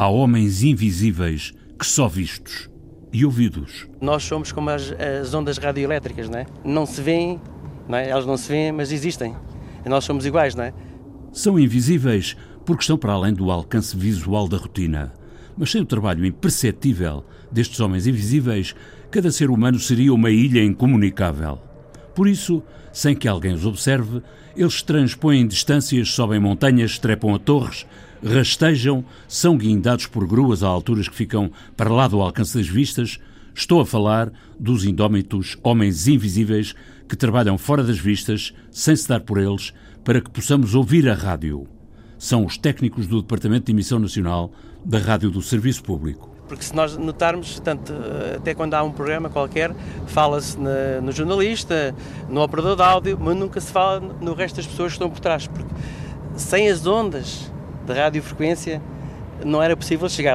há homens invisíveis que só vistos e ouvidos. Nós somos como as, as ondas radioelétricas, não é? Não se veem, não é? elas não se veem, mas existem. E nós somos iguais, não é? São invisíveis porque estão para além do alcance visual da rotina. Mas sem o trabalho imperceptível destes homens invisíveis, cada ser humano seria uma ilha incomunicável. Por isso, sem que alguém os observe, eles transpõem distâncias, sobem montanhas, trepam a torres, rastejam, são guindados por gruas a alturas que ficam para lá do alcance das vistas. Estou a falar dos indómitos homens invisíveis que trabalham fora das vistas, sem se dar por eles, para que possamos ouvir a rádio. São os técnicos do Departamento de Emissão Nacional da Rádio do Serviço Público. Porque se nós notarmos, tanto, até quando há um programa qualquer, fala-se no jornalista, no operador de áudio, mas nunca se fala no resto das pessoas que estão por trás. Porque sem as ondas de radiofrequência não era possível chegar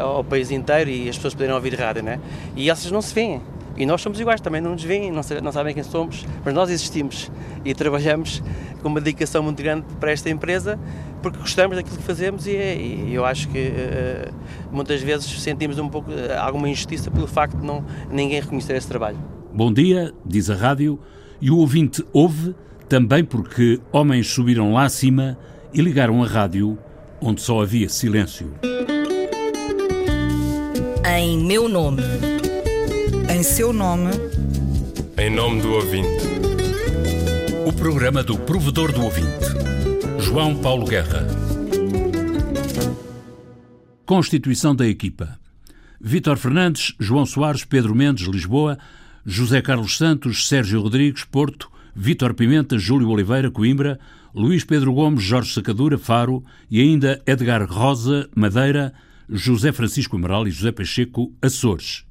ao país inteiro e as pessoas poderem ouvir rádio, né? E essas não se veem. E nós somos iguais, também não nos veem, não, não sabem quem somos, mas nós existimos e trabalhamos com uma dedicação muito grande para esta empresa porque gostamos daquilo que fazemos e, e eu acho que uh, muitas vezes sentimos um pouco uh, alguma injustiça pelo facto de não ninguém reconhecer esse trabalho. Bom dia, diz a rádio, e o ouvinte ouve também porque homens subiram lá acima e ligaram a rádio onde só havia silêncio. Em meu nome. Em seu nome. Em nome do ouvinte. O programa do provedor do ouvinte João Paulo Guerra. Constituição da equipa. Vítor Fernandes, João Soares, Pedro Mendes, Lisboa, José Carlos Santos, Sérgio Rodrigues, Porto, Vítor Pimenta, Júlio Oliveira, Coimbra, Luís Pedro Gomes, Jorge Sacadura, Faro e ainda Edgar Rosa, Madeira, José Francisco Amaral e José Pacheco, Açores.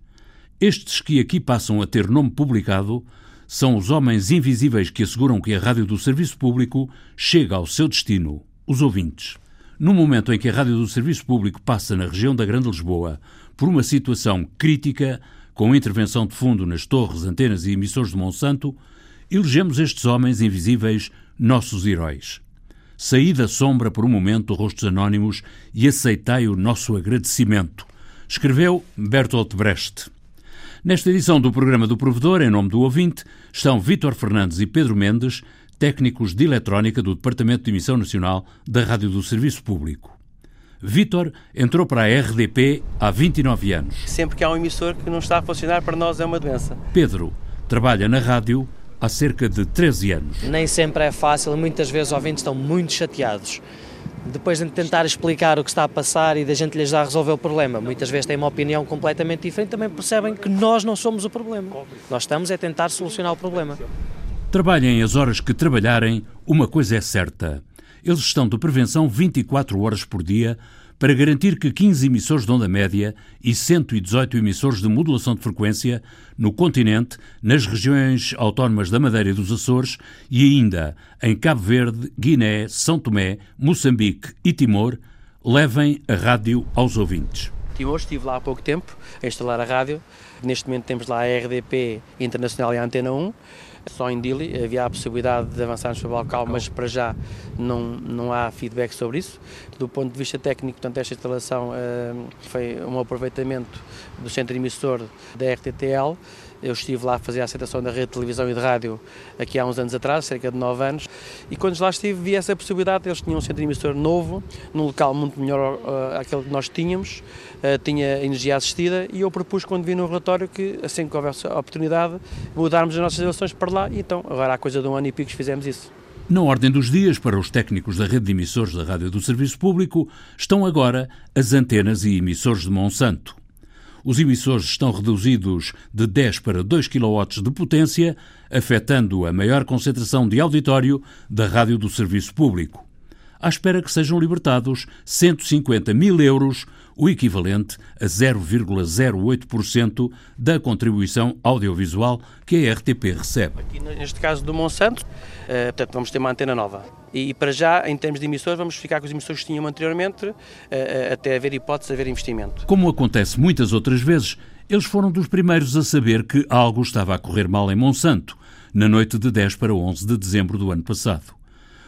Estes que aqui passam a ter nome publicado são os homens invisíveis que asseguram que a rádio do serviço público chega ao seu destino, os ouvintes. No momento em que a rádio do serviço público passa na região da Grande Lisboa por uma situação crítica, com intervenção de fundo nas torres, antenas e emissores de Monsanto, elegemos estes homens invisíveis nossos heróis. Saí da sombra por um momento, rostos anónimos, e aceitai o nosso agradecimento. Escreveu Bertolt Brecht. Nesta edição do programa do Provedor, em nome do ouvinte, estão Vítor Fernandes e Pedro Mendes, técnicos de eletrónica do Departamento de Emissão Nacional da Rádio do Serviço Público. Vítor entrou para a RDP há 29 anos. Sempre que há um emissor que não está a funcionar, para nós é uma doença. Pedro trabalha na rádio há cerca de 13 anos. Nem sempre é fácil, muitas vezes os ouvintes estão muito chateados depois de tentar explicar o que está a passar e da gente lhes dar resolver o problema. Muitas vezes têm uma opinião completamente diferente, também percebem que nós não somos o problema. Nós estamos a tentar solucionar o problema. Trabalhem as horas que trabalharem, uma coisa é certa. Eles estão de prevenção 24 horas por dia para garantir que 15 emissores de onda média e 118 emissores de modulação de frequência no continente, nas regiões autónomas da Madeira e dos Açores e ainda em Cabo Verde, Guiné, São Tomé, Moçambique e Timor, levem a rádio aos ouvintes. Timor, estive lá há pouco tempo a instalar a rádio. Neste momento temos lá a RDP Internacional e a Antena 1 só em Dili havia a possibilidade de avançarmos para Balcal, mas para já não, não há feedback sobre isso. Do ponto de vista técnico, portanto, esta instalação uh, foi um aproveitamento do centro emissor da RTTL eu estive lá a fazer a aceitação da rede de televisão e de rádio aqui há uns anos atrás, cerca de 9 anos, e quando lá estive vi essa possibilidade, eles tinham um centro emissor novo, num local muito melhor uh, àquele que nós tínhamos, uh, tinha energia assistida, e eu propus quando vi no relatório que, assim que houvesse a oportunidade, mudarmos as nossas relações para lá, e então, agora há coisa de um ano e pico fizemos isso. Na ordem dos dias, para os técnicos da rede de emissores da Rádio do Serviço Público, estão agora as antenas e emissores de Monsanto os emissores estão reduzidos de 10 para 2 kW de potência, afetando a maior concentração de auditório da rádio do serviço público. À espera que sejam libertados 150 mil euros, o equivalente a 0,08% da contribuição audiovisual que a RTP recebe. Aqui neste caso do Monsanto, eh, portanto, vamos ter uma antena nova. E, para já, em termos de emissores, vamos ficar com os emissores que tínhamos anteriormente, eh, eh, até haver hipótese de haver investimento. Como acontece muitas outras vezes, eles foram dos primeiros a saber que algo estava a correr mal em Monsanto, na noite de 10 para 11 de dezembro do ano passado.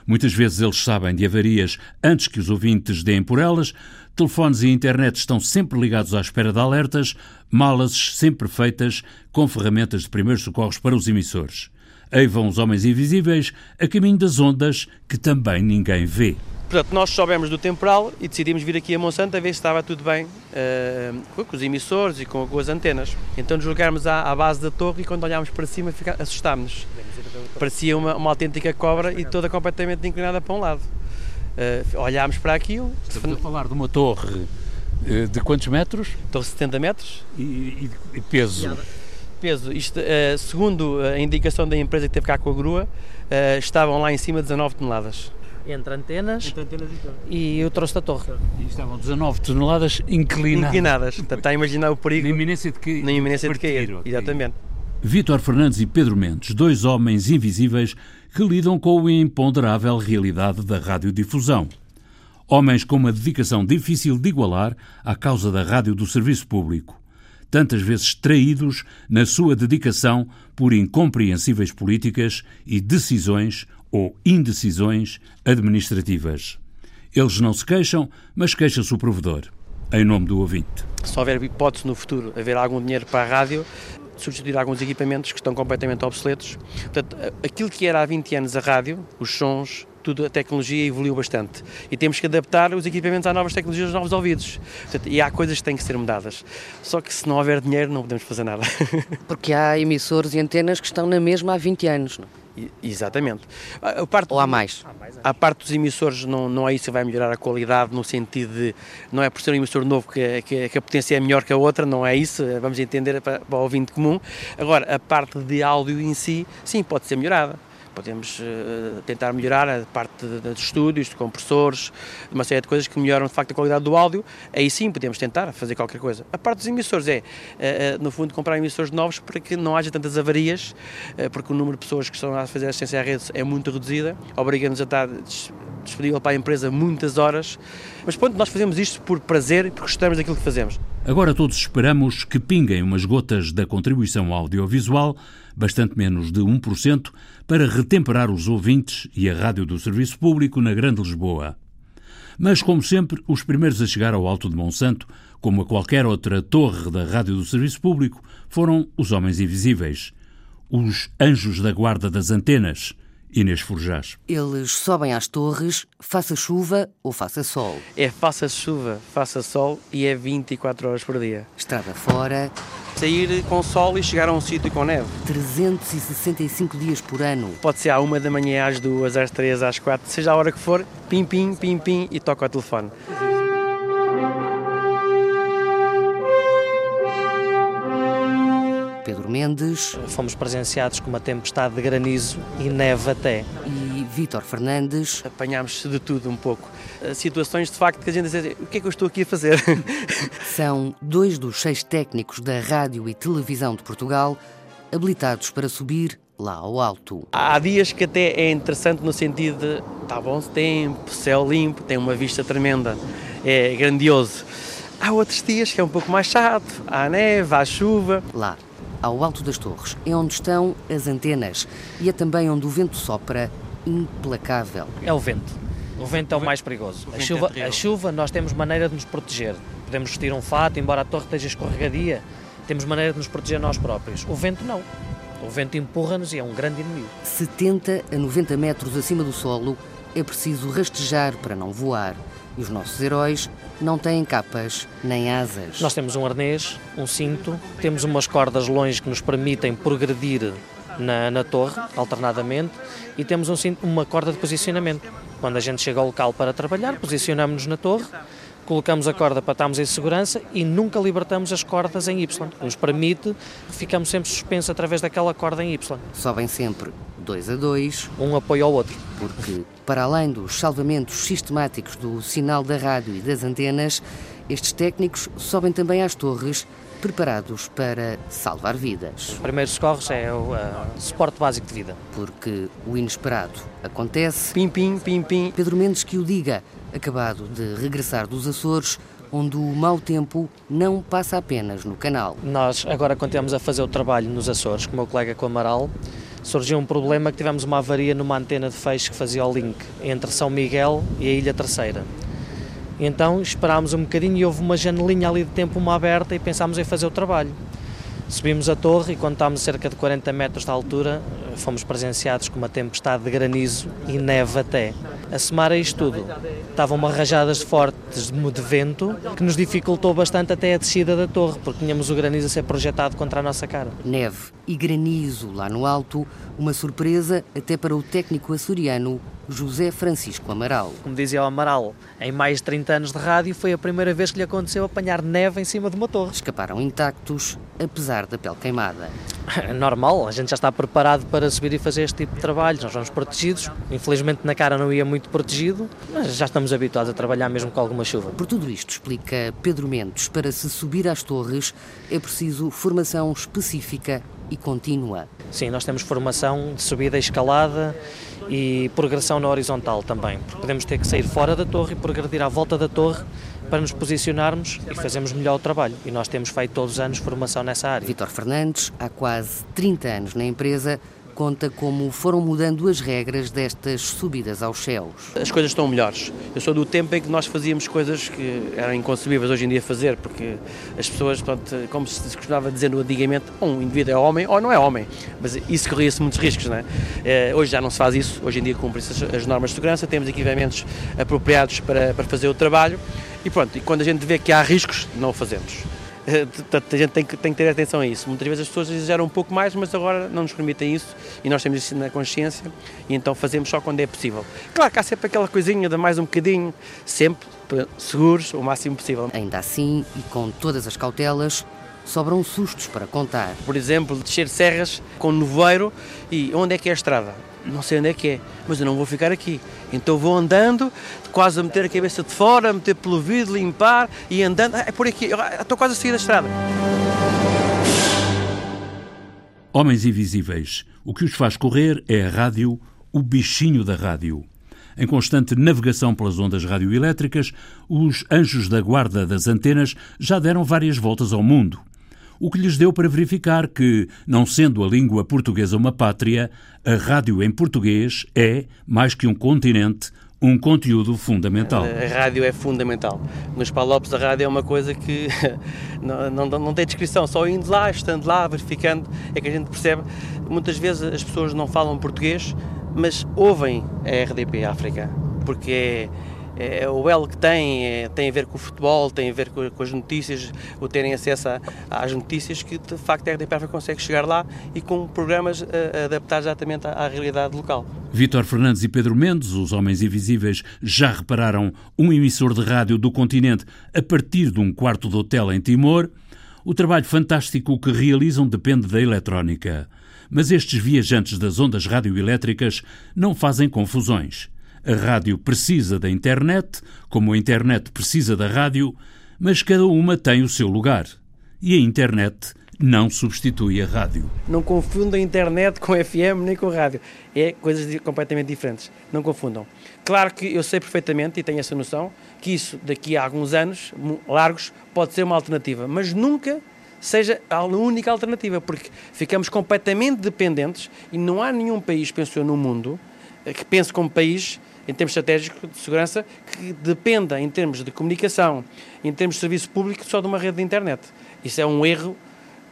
Muitas vezes eles sabem de avarias antes que os ouvintes deem por elas, telefones e internet estão sempre ligados à espera de alertas, malas sempre feitas com ferramentas de primeiros socorros para os emissores. Aí vão os homens invisíveis a caminho das ondas que também ninguém vê. Portanto, nós soubemos do temporal e decidimos vir aqui a Monsanto a ver se estava tudo bem uh, com os emissores e com, com as antenas. Então deslogámos à, à, base da torre e quando olhámos para cima assustámos-nos. Parecia uma, uma autêntica cobra e toda completamente inclinada para um lado. Uh, olhámos para aquilo. Estamos a falar de uma torre eh, de quantos metros? Torre de 70 metros. E, e, e peso? Peso, isto, uh, segundo a indicação da empresa que teve cá com a grua, estavam lá em cima 19 toneladas entre antenas, entre antenas e, e o troço da torre. E estavam 19 toneladas inclinadas. Inclinadas. Portanto, está a imaginar o perigo. Na iminência de, que, na iminência de cair. Exatamente. Vítor Fernandes e Pedro Mendes, dois homens invisíveis que lidam com a imponderável realidade da radiodifusão. Homens com uma dedicação difícil de igualar à causa da rádio do serviço público, tantas vezes traídos na sua dedicação por incompreensíveis políticas e decisões ou indecisões administrativas. Eles não se queixam, mas queixa-se o provedor, em nome do ouvinte. Se houver hipótese no futuro haver algum dinheiro para a rádio, substituir alguns equipamentos que estão completamente obsoletos. Portanto, aquilo que era há 20 anos a rádio, os sons, tudo, a tecnologia evoluiu bastante. E temos que adaptar os equipamentos às novas tecnologias, aos novos ouvidos. Portanto, e há coisas que têm que ser mudadas. Só que se não houver dinheiro, não podemos fazer nada. Porque há emissores e antenas que estão na mesma há 20 anos. Não? Exatamente. A parte, Ou há mais? A parte dos emissores não, não é isso que vai melhorar a qualidade no sentido de não é por ser um emissor novo que, que, que a potência é melhor que a outra, não é isso, vamos entender para, para o ouvinte comum. Agora, a parte de áudio em si, sim, pode ser melhorada podemos uh, tentar melhorar a parte dos estúdios, de compressores, uma série de coisas que melhoram de facto a qualidade do áudio, aí sim podemos tentar fazer qualquer coisa. A parte dos emissores é, uh, uh, no fundo, comprar emissores novos para que não haja tantas avarias, porque o número de pessoas que estão a fazer assistência à rede é muito reduzida, obriga-nos a estar disponível para a empresa muitas horas, mas pronto, nós fazemos isto por prazer e porque gostamos daquilo que fazemos. Agora todos esperamos que pinguem umas gotas da contribuição audiovisual, bastante menos de 1%, para retemperar os ouvintes e a rádio do Serviço Público na Grande Lisboa. Mas, como sempre, os primeiros a chegar ao Alto de Monsanto, como a qualquer outra torre da rádio do Serviço Público, foram os Homens Invisíveis, os anjos da guarda das antenas, Inês Forjás. Eles sobem às torres, faça chuva ou faça sol. É faça chuva, faça sol e é 24 horas por dia. Estrada fora. Sair com sol e chegar a um sítio com neve. 365 dias por ano. Pode ser à uma da manhã, às duas, às três, às quatro, seja a hora que for, pim, pim, pim, pim e toca o telefone. Mendes. Fomos presenciados com uma tempestade de granizo e neve até. E Vítor Fernandes. Apanhámos de tudo um pouco. Eh, situações de facto que a gente diz, o que é que eu estou aqui a fazer? São dois dos seis técnicos da rádio e televisão de Portugal habilitados para subir lá ao alto. Há dias que até é interessante no sentido de está bom tempo, céu limpo, tem uma vista tremenda, é grandioso. Há outros dias que é um pouco mais chato, há neve, há chuva. Lá, ao alto das torres, é onde estão as antenas e é também onde o vento sopra implacável. É o vento. O vento é o mais perigoso. A chuva, a chuva, nós temos maneira de nos proteger. Podemos vestir um fato, embora a torre esteja escorregadia, temos maneira de nos proteger nós próprios. O vento não. O vento empurra-nos e é um grande inimigo. 70 a 90 metros acima do solo, é preciso rastejar para não voar. E os nossos heróis não têm capas nem asas. Nós temos um arnês, um cinto, temos umas cordas longe que nos permitem progredir na, na torre, alternadamente, e temos um cinto, uma corda de posicionamento. Quando a gente chega ao local para trabalhar, posicionamos-nos na torre, colocamos a corda para estarmos em segurança e nunca libertamos as cordas em Y. Nos permite que ficamos sempre suspensos através daquela corda em Y. Sobem sempre dois a dois. Um apoio ao outro. Porque, para além dos salvamentos sistemáticos do sinal da rádio e das antenas, estes técnicos sobem também às torres preparados para salvar vidas. O primeiro socorros é o uh, suporte básico de vida. Porque o inesperado acontece. Pim, pim, pim, pim. Pedro Mendes que o diga, acabado de regressar dos Açores, onde o mau tempo não passa apenas no canal. Nós agora continuamos a fazer o trabalho nos Açores com o meu colega com o Amaral, surgiu um problema que tivemos uma avaria numa antena de feixe que fazia o link entre São Miguel e a Ilha Terceira. Então esperámos um bocadinho e houve uma janelinha ali de tempo uma aberta e pensámos em fazer o trabalho. Subimos a torre e quando estávamos a cerca de 40 metros de altura, fomos presenciados com uma tempestade de granizo e neve até. A somar a isto tudo, estavam uma rajadas fortes de vento que nos dificultou bastante até a descida da torre, porque tínhamos o granizo a ser projetado contra a nossa cara. Neve e granizo lá no alto, uma surpresa até para o técnico açoriano José Francisco Amaral. Como dizia o Amaral, em mais de 30 anos de rádio foi a primeira vez que lhe aconteceu apanhar neve em cima de uma torre. Escaparam intactos, apesar da pele queimada. É normal, a gente já está preparado para subir e fazer este tipo de trabalhos. Nós vamos protegidos. Infelizmente na cara não ia muito protegido, mas já estamos habituados a trabalhar mesmo com alguma chuva. Por tudo isto, explica Pedro Mendes, para se subir às torres é preciso formação específica e contínua. Sim, nós temos formação de subida e escalada e progressão na horizontal também, porque podemos ter que sair fora da torre e progredir à volta da torre para nos posicionarmos e fazermos melhor o trabalho. E nós temos feito todos os anos formação nessa área. Vítor Fernandes, há quase 30 anos na empresa, conta como foram mudando as regras destas subidas aos céus. As coisas estão melhores. Eu sou do tempo em que nós fazíamos coisas que eram inconcebíveis hoje em dia fazer, porque as pessoas, portanto, como se costumava dizer no antigamente, um indivíduo é homem ou não é homem. Mas isso corria-se muitos riscos, não é? Eh, hoje já não se faz isso, hoje em dia cumprem-se as normas de segurança, temos equipamentos apropriados para, para fazer o trabalho e pronto, e quando a gente vê que há riscos, não o fazemos. A gente tem que, tem que ter atenção a isso. Muitas vezes as pessoas exageram um pouco mais, mas agora não nos permitem isso e nós temos isso na consciência e então fazemos só quando é possível. Claro que há sempre aquela coisinha de mais um bocadinho, sempre seguros o máximo possível. Ainda assim, e com todas as cautelas, sobram sustos para contar. Por exemplo, descer serras com nevoeiro e onde é que é a estrada? Não sei onde é que é, mas eu não vou ficar aqui. Então vou andando, quase a meter a cabeça de fora, a meter pelo vidro, limpar e andando. é por aqui, estou quase a sair da estrada. Homens Invisíveis. O que os faz correr é a rádio, o bichinho da rádio. Em constante navegação pelas ondas radioelétricas, os anjos da guarda das antenas já deram várias voltas ao mundo o que lhes deu para verificar que, não sendo a língua portuguesa uma pátria, a rádio em português é, mais que um continente, um conteúdo fundamental. A rádio é fundamental. Nos Palopes a rádio é uma coisa que não, não, não, tem descrição, só indo lá, estando lá, verificando, é que a gente percebe. Muitas vezes as pessoas não falam português, mas ouvem a RDP África, porque é é, o elo que tem é, tem a ver com o futebol, tem a ver com, com as notícias, o terem acesso a, às notícias, que de facto a RDP consegue chegar lá e com programas uh, adaptados exatamente à, à, realidade local. Vítor Fernandes e Pedro Mendes, os Homens Invisíveis, já repararam um emissor de rádio do continente a partir de um quarto de hotel em Timor. O trabalho fantástico que realizam depende da eletrónica. Mas estes viajantes das ondas radioelétricas não fazem confusões. A rádio precisa da internet, como a internet precisa da rádio, mas cada uma tem o seu lugar. E a internet não substitui a rádio. Não confundam a internet com FM nem com rádio. É coisas completamente diferentes. Não confundam. Claro que eu sei perfeitamente e tenho essa noção que isso, daqui a alguns anos largos, pode ser uma alternativa, mas nunca seja a única alternativa, porque ficamos completamente dependentes e não há nenhum país, penso eu, no mundo que pense como país em termos estratégicos de segurança, que dependa, em termos de comunicação, em termos de serviço público, só de uma rede de internet. Isso é um erro,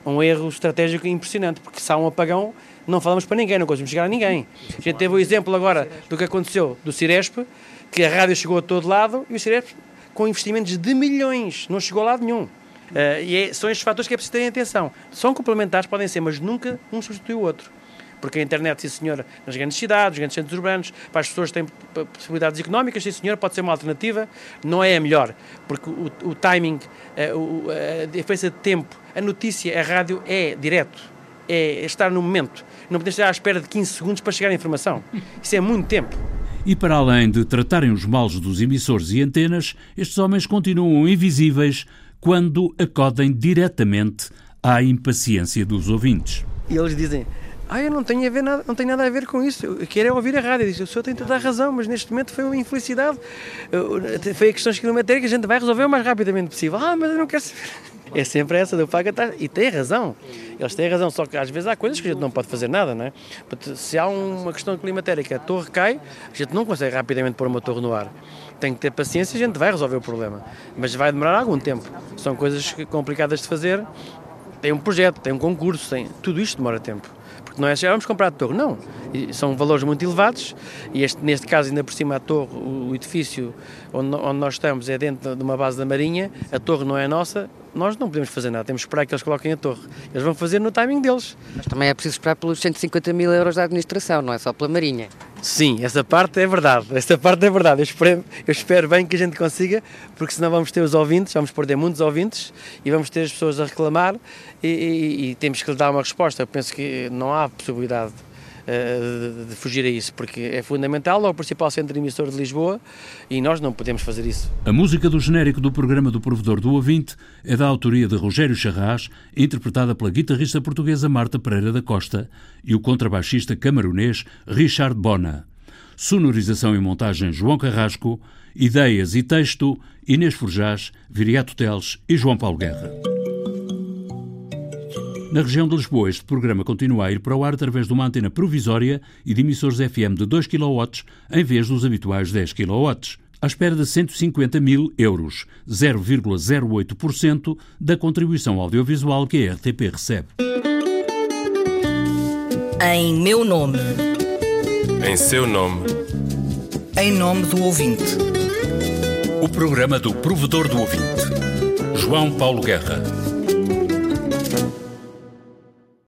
um erro estratégico impressionante, porque se há um apagão, não falamos para ninguém, não conseguimos chegar a ninguém. A gente teve o exemplo agora do que aconteceu do Ciresp, que a rádio chegou a todo lado e o Ciresp, com investimentos de milhões, não chegou a lado nenhum. Uh, e é, são estes fatores que é preciso terem atenção. São complementares, podem ser, mas nunca um substitui o outro porque a internet, sim senhor, nas grandes cidades, nos grandes centros urbanos, para as pessoas que têm possibilidades económicas, sim senhor, pode ser uma alternativa, não é a melhor, porque o, o timing, a, eh, a diferença de tempo, a notícia, a rádio é direto, é estar no momento. Não podemos estar à espera de 15 segundos para chegar à informação. Isso é muito tempo. E para além de tratarem os males dos emissores e antenas, estes homens continuam invisíveis quando acodem diretamente à impaciência dos ouvintes. E eles dizem: ah, eu não tenho, a ver nada, não tenho nada a ver com isso. Eu quero é ouvir a rádio. Diz, o senhor tem toda a razão, mas neste momento foi uma infelicidade. Foi a questões quilométricas a gente vai resolver o mais rapidamente possível. Ah, mas eu não quero saber. é sempre essa do paga e tem razão. Eles têm razão, só que às vezes há coisas que a gente não pode fazer nada, não é? Se há uma questão climatérica, a torre cai, a gente não consegue rapidamente pôr uma torre no ar. Tem que ter paciência a gente vai resolver o problema. Mas vai demorar algum tempo. São coisas complicadas de fazer. Tem um projeto, tem um concurso, tem... tudo isto demora tempo. Porque não é chegar, vamos comprar a torre, não. são valores muito elevados e este, neste caso, ainda por cima, a torre, o edifício onde, onde nós estamos é dentro de uma base da Marinha, a torre não é nossa, nós não podemos fazer nada, temos que esperar que eles coloquem a torre. Eles vão fazer no timing deles. Mas também é preciso esperar pelos 150 mil euros da administração, não é só pela Marinha. Sim, essa parte é verdade, essa parte é verdade. Eu espero, eu espero bem que a gente consiga, porque senão vamos ter os ouvintes, vamos perder muitos ouvintes e vamos ter as pessoas a reclamar e, e, e temos que lhe dar uma resposta. Eu penso que não há possibilidade uh, de fugir a isso, porque é fundamental, é o principal centro emissor de Lisboa e nós não podemos fazer isso. A música do genérico do programa do Provedor do Ouvinte é da autoria de Rogério Charras, interpretada pela guitarrista portuguesa Marta Pereira da Costa e o contrabaixista camarunês Richard Bona. Sonorização e montagem João Carrasco, ideias e texto Inês Forjás, Viriato Teles e João Paulo Guerra. Na região de Lisboa, este programa continua a ir para o ar através de uma antena provisória e de emissores FM de 2 kW em vez dos habituais 10 kW, à espera de 150 mil euros, 0,08% da contribuição audiovisual que a RTP recebe. Em meu nome. Em seu nome. Em nome do ouvinte. O programa do provedor do ouvinte. João Paulo Guerra.